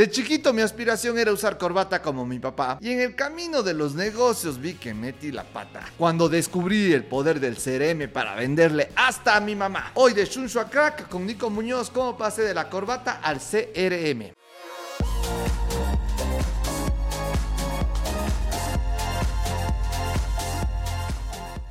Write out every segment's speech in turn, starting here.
De chiquito mi aspiración era usar corbata como mi papá y en el camino de los negocios vi que metí la pata. Cuando descubrí el poder del CRM para venderle hasta a mi mamá. Hoy de Shunshu a Crack con Nico Muñoz, cómo pasé de la corbata al CRM.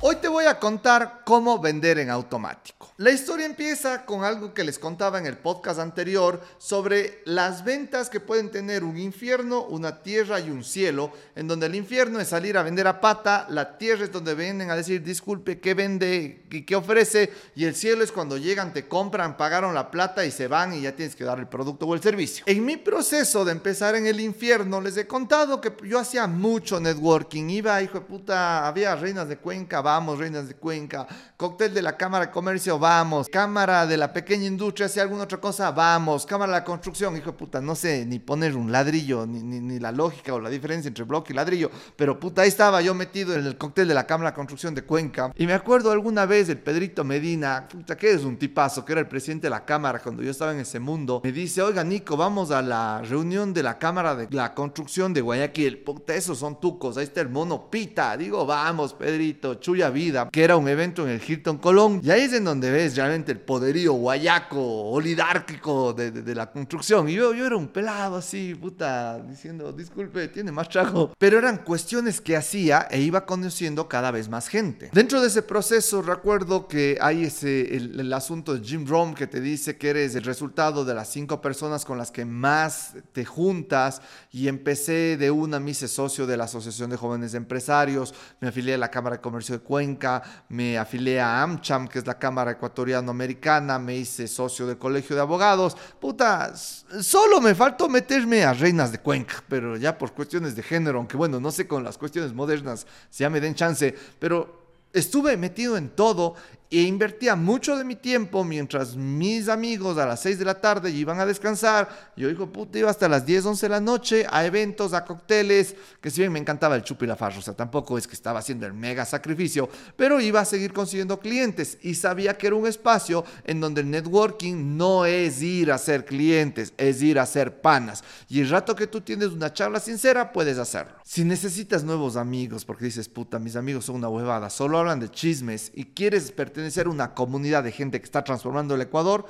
Hoy te voy a contar cómo vender en automático. La historia empieza con algo que les contaba en el podcast anterior sobre las ventas que pueden tener un infierno, una tierra y un cielo, en donde el infierno es salir a vender a pata, la tierra es donde vienen a decir disculpe, ¿qué vende y qué ofrece? Y el cielo es cuando llegan, te compran, pagaron la plata y se van y ya tienes que dar el producto o el servicio. En mi proceso de empezar en el infierno, les he contado que yo hacía mucho networking, iba, hijo de puta, había reinas de Cuenca, vamos, reinas de Cuenca, cóctel de la Cámara de Comercio, vamos. Cámara de la pequeña industria, si alguna otra cosa, vamos. Cámara de la construcción, hijo de puta, no sé ni poner un ladrillo, ni, ni, la lógica o la diferencia entre bloque y ladrillo. Pero puta, ahí estaba yo metido en el cóctel de la Cámara de Construcción de Cuenca. Y me acuerdo alguna vez el Pedrito Medina, puta, que es un tipazo, que era el presidente de la Cámara cuando yo estaba en ese mundo. Me dice, oiga, Nico, vamos a la reunión de la Cámara de la Construcción de Guayaquil. Puta, esos son tucos, ahí está el mono Pita. Digo, vamos, Pedrito, chuya vida. Que era un evento en el Hilton Colón. Y ahí es en donde es realmente el poderío guayaco, oligárquico de, de, la construcción. Y yo, yo era un pelado así, puta, diciendo, disculpe, tiene más trago. Pero eran cuestiones que hacía e iba conociendo cada vez más gente. Dentro de ese proceso recuerdo que hay ese, el, el asunto de Jim Rome que te dice que eres el resultado de las cinco personas con las que más te juntas y empecé de una, me hice socio de la Asociación de Jóvenes Empresarios, me afilié a la Cámara de Comercio de Cuenca, me afilié a AmCham, que es la Cámara Ecuatoriano-Americana, me hice socio del Colegio de Abogados. Puta, solo me faltó meterme a Reinas de Cuenca, pero ya por cuestiones de género, aunque bueno, no sé con las cuestiones modernas si ya me den chance, pero estuve metido en todo e invertía mucho de mi tiempo mientras mis amigos a las 6 de la tarde iban a descansar. Yo digo, puta, iba hasta las 10, 11 de la noche a eventos, a cócteles, que si bien me encantaba el chupi y la farra, o sea, tampoco es que estaba haciendo el mega sacrificio, pero iba a seguir consiguiendo clientes y sabía que era un espacio en donde el networking no es ir a ser clientes, es ir a ser panas. Y el rato que tú tienes una charla sincera, puedes hacerlo. Si necesitas nuevos amigos, porque dices, puta, mis amigos son una huevada, solo hablan de chismes y quieres pertenecer ser una comunidad de gente que está transformando el Ecuador,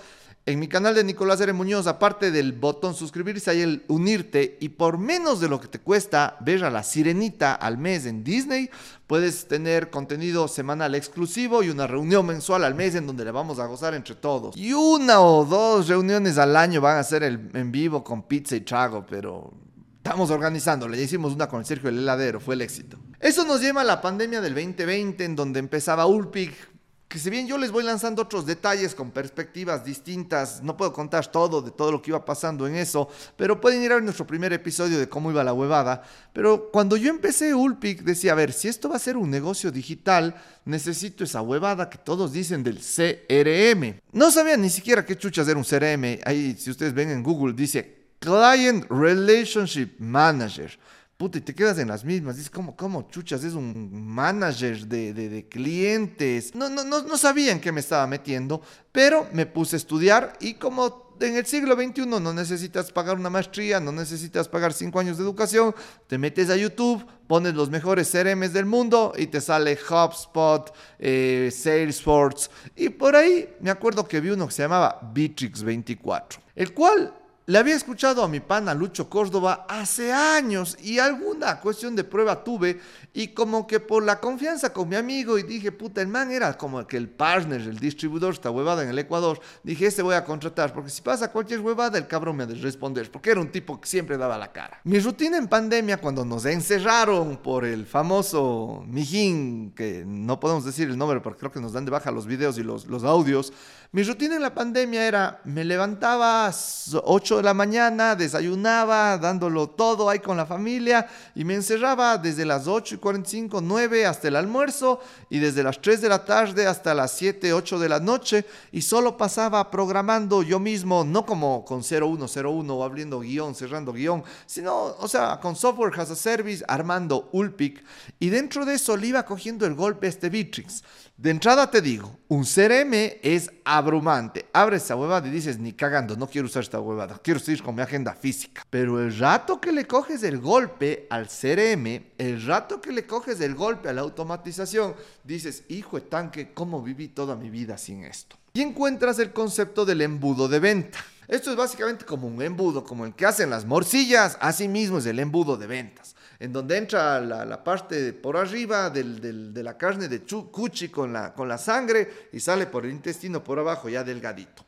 en mi canal de Nicolás R. Muñoz, aparte del botón suscribirse, hay el unirte y por menos de lo que te cuesta ver a la sirenita al mes en Disney, puedes tener contenido semanal exclusivo y una reunión mensual al mes en donde le vamos a gozar entre todos. Y una o dos reuniones al año van a ser en vivo con pizza y trago, pero estamos organizándole. Ya hicimos una con el Sergio el heladero, fue el éxito. Eso nos lleva a la pandemia del 2020 en donde empezaba Ulpic que si bien yo les voy lanzando otros detalles con perspectivas distintas, no puedo contar todo de todo lo que iba pasando en eso, pero pueden ir a ver nuestro primer episodio de cómo iba la huevada. Pero cuando yo empecé Ulpic, decía, a ver, si esto va a ser un negocio digital, necesito esa huevada que todos dicen del CRM. No sabía ni siquiera qué chuchas era un CRM. Ahí, si ustedes ven en Google, dice Client Relationship Manager puta, y te quedas en las mismas. Dices, ¿cómo, cómo chuchas? Es un manager de, de, clientes. No, no, no, no sabía en qué me estaba metiendo, pero me puse a estudiar y como en el siglo XXI no necesitas pagar una maestría, no necesitas pagar cinco años de educación, te metes a YouTube, pones los mejores CRMs del mundo y te sale HubSpot, eh, Salesforce. Y por ahí me acuerdo que vi uno que se llamaba Bitrix 24, el cual le había escuchado a mi pana Lucho Córdoba hace años y alguna cuestión de prueba tuve y como que por la confianza con mi amigo y dije, puta, el man era como que el partner, el distribuidor, esta huevada en el Ecuador, dije, este voy a contratar porque si pasa cualquier huevada el cabrón me ha de responder porque era un tipo que siempre daba la cara. Mi rutina en pandemia cuando nos encerraron por el famoso mijín, que no podemos decir el nombre porque creo que nos dan de baja los videos y los, los audios, mi rutina en la pandemia era, me levantaba a 8 de la mañana, desayunaba, dándolo todo ahí con la familia y me encerraba desde las 8 y 45, 9 hasta el almuerzo y desde las 3 de la tarde hasta las 7, 8 de la noche y solo pasaba programando yo mismo, no como con 0101 o abriendo guion, cerrando guion, sino, o sea, con software as a service, armando Ulpic y dentro de eso le iba cogiendo el golpe este Bitrix. De entrada te digo, un CRM es abrumante. Abres esa huevada y dices, ni cagando, no quiero usar esta huevada, quiero seguir con mi agenda física. Pero el rato que le coges el golpe al CRM, el rato que le coges el golpe a la automatización, dices, hijo de tanque, ¿cómo viví toda mi vida sin esto? Y encuentras el concepto del embudo de venta. Esto es básicamente como un embudo, como el que hacen las morcillas, así mismo es el embudo de ventas, en donde entra la, parte por arriba de la carne de cuchi con la, con la sangre y sale por el intestino por abajo ya delgadito.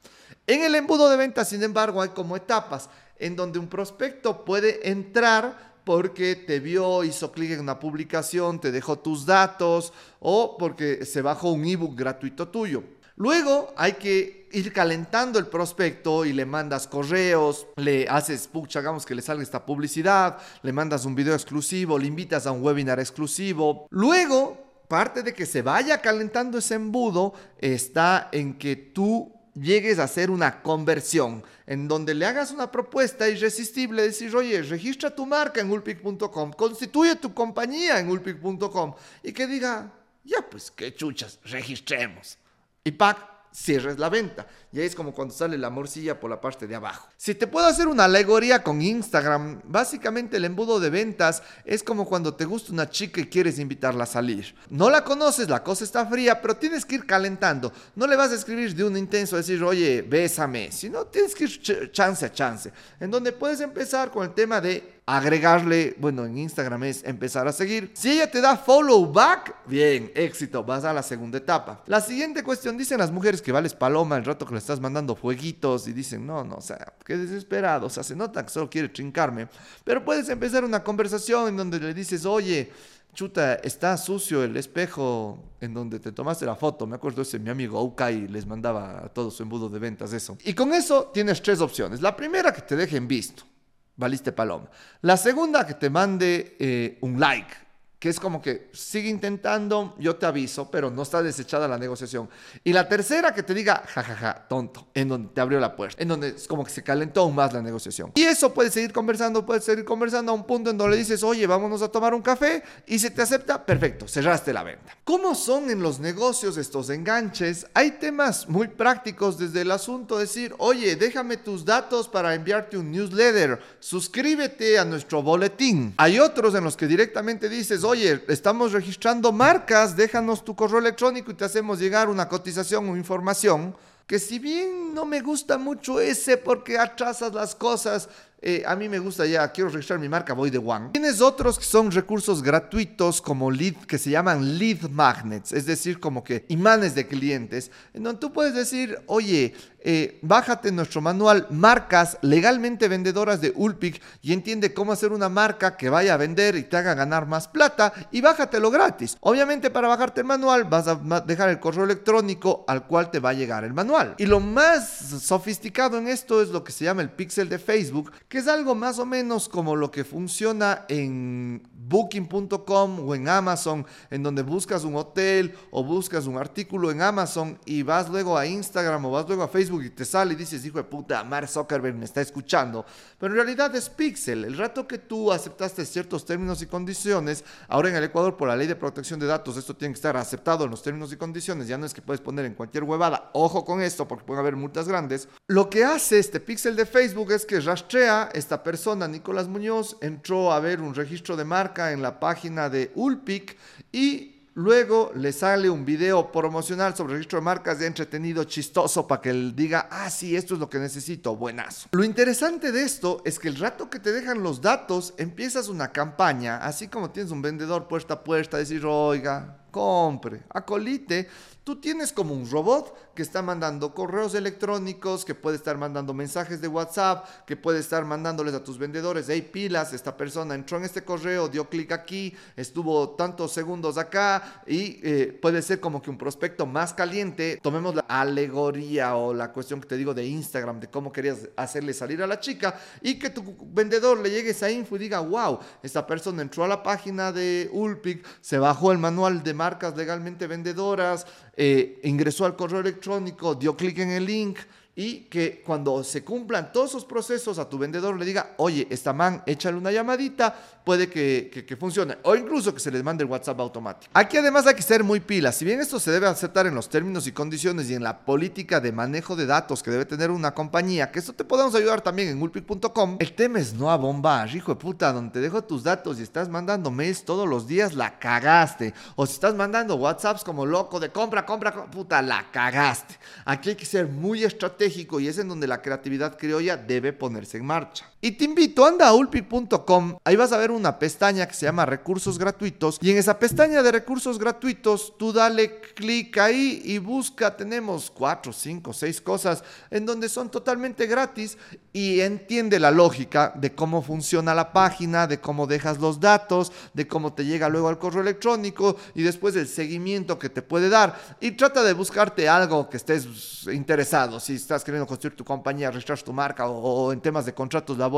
En el embudo de ventas, sin embargo, hay como etapas en donde un prospecto puede entrar porque te vio, hizo clic en una publicación, te dejó tus datos o porque se bajó un ebook gratuito tuyo. Luego hay que ir calentando el prospecto y le mandas correos, le haces, pucha, hagamos que le salga esta publicidad, le mandas un video exclusivo, le invitas a un webinar exclusivo. Luego, parte de que se vaya calentando ese embudo está en que tú llegues a hacer una conversión en donde le hagas una propuesta irresistible, decir, oye, registra tu marca en ulpic.com, constituye tu compañía en ulpic.com y que diga, ya pues, qué chuchas, registremos. Y pack, cierres la venta. Y ahí es como cuando sale la morcilla por la parte de abajo. Si te puedo hacer una alegoría con Instagram, básicamente el embudo de ventas es como cuando te gusta una chica y quieres invitarla a salir. No la conoces, la cosa está fría, pero tienes que ir calentando. No le vas a escribir de un intenso, decir, oye, bésame, sino tienes que ir chance a chance. En donde puedes empezar con el tema de agregarle, bueno, en Instagram es empezar a seguir. Si ella te da follow back, bien, éxito, vas a la segunda etapa. La siguiente cuestión, dicen las mujeres que vales paloma el rato que le estás mandando fueguitos y dicen, no, no, o sea, qué desesperado, o sea, se nota que solo quiere trincarme. Pero puedes empezar una conversación en donde le dices, oye, chuta, está sucio el espejo en donde te tomaste la foto. Me acuerdo ese, mi amigo Aukai les mandaba a todo su embudo de ventas eso. Y con eso tienes tres opciones. La primera que te dejen visto valiste paloma. La segunda, que te mande eh, un like que es como que sigue intentando, yo te aviso, pero no está desechada la negociación. Y la tercera, que te diga, jajaja, ja, ja, tonto, en donde te abrió la puerta, en donde es como que se calentó aún más la negociación. Y eso puedes seguir conversando, puedes seguir conversando a un punto en donde le dices, oye, vámonos a tomar un café, y se te acepta, perfecto, cerraste la venta. ¿Cómo son en los negocios estos enganches? Hay temas muy prácticos desde el asunto, decir, oye, déjame tus datos para enviarte un newsletter, suscríbete a nuestro boletín. Hay otros en los que directamente dices, oye, estamos registrando marcas, déjanos tu correo electrónico y te hacemos llegar una cotización o información. Que si bien no me gusta mucho ese porque atrasas las cosas, eh, a mí me gusta ya, quiero registrar mi marca, voy de One. Tienes otros que son recursos gratuitos como lead, que se llaman lead magnets, es decir, como que imanes de clientes, en donde tú puedes decir, oye, eh, bájate nuestro manual Marcas legalmente vendedoras de Ulpic y entiende cómo hacer una marca que vaya a vender y te haga ganar más plata y bájatelo gratis. Obviamente para bajarte el manual vas a dejar el correo electrónico al cual te va a llegar el manual. Y lo más sofisticado en esto es lo que se llama el pixel de Facebook, que es algo más o menos como lo que funciona en booking.com o en Amazon, en donde buscas un hotel o buscas un artículo en Amazon y vas luego a Instagram o vas luego a Facebook y te sale y dices, hijo de puta, Mark Zuckerberg me está escuchando. Pero en realidad es Pixel. El rato que tú aceptaste ciertos términos y condiciones, ahora en el Ecuador por la ley de protección de datos, esto tiene que estar aceptado en los términos y condiciones, ya no es que puedes poner en cualquier huevada, ojo con esto porque pueden haber multas grandes. Lo que hace este Pixel de Facebook es que rastrea esta persona, Nicolás Muñoz, entró a ver un registro de marca, en la página de Ulpic y Luego le sale un video promocional sobre registro de marcas de entretenido, chistoso, para que él diga, ah, sí, esto es lo que necesito, buenazo. Lo interesante de esto es que el rato que te dejan los datos, empiezas una campaña, así como tienes un vendedor puerta a puerta, decir, oiga, compre, acolite, Tú tienes como un robot que está mandando correos electrónicos, que puede estar mandando mensajes de WhatsApp, que puede estar mandándoles a tus vendedores, hey pilas, esta persona entró en este correo, dio clic aquí, estuvo tantos segundos acá y eh, puede ser como que un prospecto más caliente. Tomemos la alegoría o la cuestión que te digo de Instagram, de cómo querías hacerle salir a la chica y que tu vendedor le llegue esa info y diga, wow, esta persona entró a la página de Ulpic, se bajó el manual de marcas legalmente vendedoras, eh, ingresó al correo electrónico, dio clic en el link, y que cuando se cumplan todos esos procesos a tu vendedor le diga, oye, esta man, échale una llamadita, puede que, que, funcione. O incluso que se les mande el WhatsApp automático. Aquí además hay que ser muy pilas. Si bien esto se debe aceptar en los términos y condiciones y en la política de manejo de datos que debe tener una compañía, que esto te podemos ayudar también en ulpic.com, el tema es no a bombar, hijo de puta, donde te dejo tus datos y estás mandando mails todos los días, la cagaste. O si estás mandando WhatsApps como loco de compra, compra, compra puta, la cagaste. Aquí hay que ser muy estratégico y es en donde la creatividad criolla debe ponerse en marcha. Y te invito, anda a ulpic.com, ahí vas a ver una pestaña que se llama recursos gratuitos y en esa pestaña de recursos gratuitos tú dale clic ahí y busca, tenemos cuatro, cinco, seis cosas en donde son totalmente gratis y entiende la lógica de cómo funciona la página, de cómo dejas los datos, de cómo te llega luego al correo electrónico y después del seguimiento que te puede dar. Y trata de buscarte algo que estés interesado, si estás queriendo construir tu compañía, registrar tu marca o en temas de contratos laborales,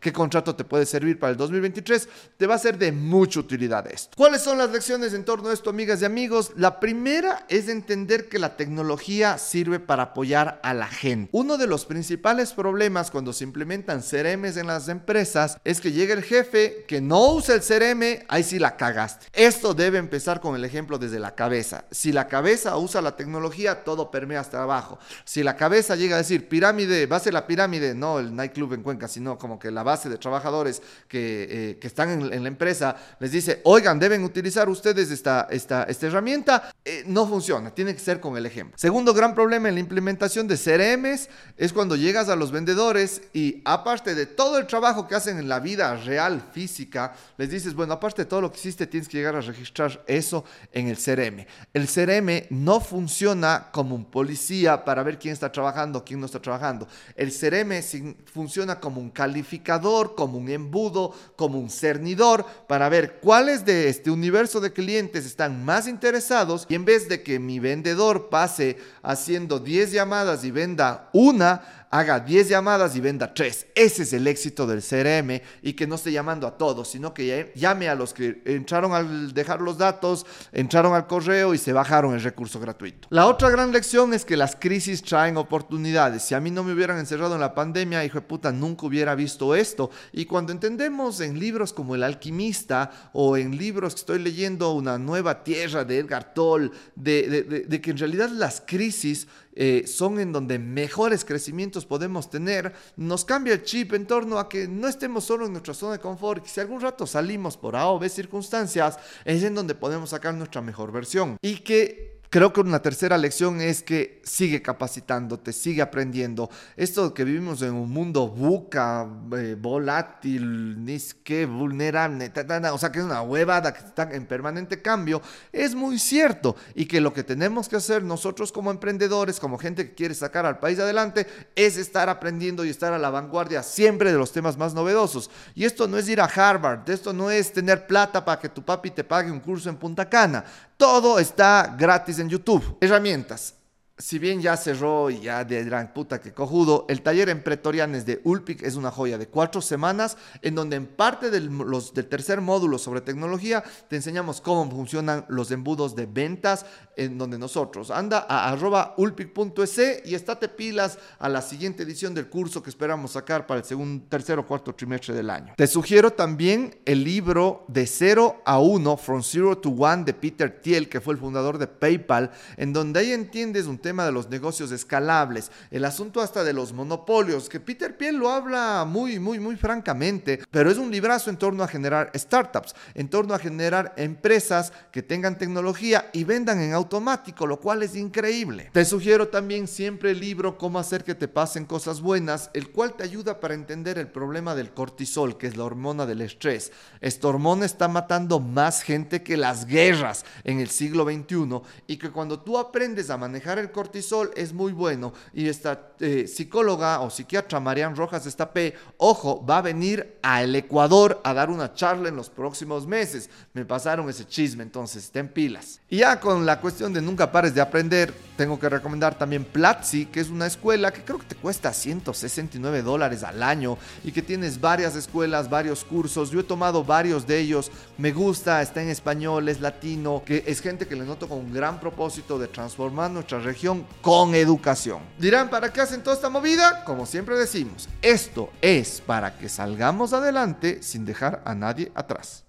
qué contrato te puede servir para el 2023 te va a ser de mucha utilidad esto. ¿Cuáles son las lecciones en torno a esto, amigas y amigos? La primera es entender que la tecnología sirve para apoyar a la gente. Uno de los principales problemas cuando se implementan CRMs en las empresas es que llega el jefe que no usa el CRM, ahí sí la cagaste. Esto debe empezar con el ejemplo desde la cabeza. Si la cabeza usa la tecnología, todo permea hasta abajo. Si la cabeza llega a decir pirámide, base la pirámide, no el nightclub en Cuenca, sino como que la base de trabajadores que, eh, que están en, la empresa les dice, oigan, deben utilizar ustedes esta, esta, esta herramienta, eh, no funciona, tiene que ser con el ejemplo. Segundo gran problema en la implementación de CRMs es cuando llegas a los vendedores y aparte de todo el trabajo que hacen en la vida real, física, les dices, bueno, aparte de todo lo que hiciste, tienes que llegar a registrar eso en el CRM. El CRM no funciona como un policía para ver quién está trabajando, quién no está trabajando. El CRM funciona como un calificador, como un embudo, como un cernidor para ver cuáles de este universo de clientes están más interesados y en vez de que mi vendedor pase haciendo 10 llamadas y venda una, haga 10 llamadas y venda 3. Ese es el éxito del CRM y que no esté llamando a todos, sino que llame a los que entraron al dejar los datos, entraron al correo y se bajaron el recurso gratuito. La otra gran lección es que las crisis traen oportunidades. Si a mí no me hubieran encerrado en la pandemia, hijo de puta, nunca hubiera visto esto. Y cuando entendemos en libros como El alquimista o en libros que estoy leyendo Una nueva tierra de Edgar Toll, de, de que en realidad las crisis eh, son en donde mejores crecimientos podemos tener, nos cambia el chip en torno a que no estemos solo en nuestra zona de confort, si algún rato salimos por A o B circunstancias, es en donde podemos sacar nuestra mejor versión. Y que Creo que una tercera lección es que sigue capacitándote, sigue aprendiendo. Esto que vivimos en un mundo buca, eh, volátil, ni que vulnerable, o sea que es una huevada que está en permanente cambio, es muy cierto. Y que lo que tenemos que hacer nosotros como emprendedores, como gente que quiere sacar al país adelante, es estar aprendiendo y estar a la vanguardia siempre de los temas más novedosos. Y esto no es ir a Harvard, esto no es tener plata para que tu papi te pague un curso en Punta Cana. Todo está gratis en YouTube. Herramientas si bien ya cerró y ya de gran puta que cojudo, el taller en Pretorianes de Ulpic es una joya de cuatro semanas en donde en parte del, los, del tercer módulo sobre tecnología te enseñamos cómo funcionan los embudos de ventas en donde nosotros anda a arroba ulpic.es y estate pilas a la siguiente edición del curso que esperamos sacar para el segundo, tercer o cuarto trimestre del año. Te sugiero también el libro de 0 a 1, From Zero to One de Peter Thiel, que fue el fundador de PayPal, en donde ahí entiendes un tema de los negocios escalables, el asunto hasta de los monopolios, que Peter Piel lo habla muy, muy, muy francamente, pero es un librazo en torno a generar startups, en torno a generar empresas que tengan tecnología y vendan en automático, lo cual es increíble. Te sugiero también siempre el libro Cómo hacer que te pasen cosas buenas, el cual te ayuda para entender el problema del cortisol, que es la hormona del estrés. Esta hormona está matando más gente que las guerras en el siglo XXI y que cuando tú aprendes a manejar el cortisol es muy bueno. Y esta eh, psicóloga o psiquiatra Marian Rojas Estapé, ojo, va a venir al Ecuador a dar una charla en los próximos meses. Me pasaron ese chisme, entonces ten pilas. Y ya con la cuestión de nunca pares de aprender, tengo que recomendar también Platzi, que es una escuela que creo que te cuesta 169 dólares al año y que tienes varias escuelas, varios cursos. Yo he tomado varios de ellos, me gusta, está en español, es latino, que es gente que le noto con un gran propósito de transformar nuestra región con educación. Dirán, ¿para qué hacen toda esta movida? Como siempre decimos, esto es para que salgamos adelante sin dejar a nadie atrás.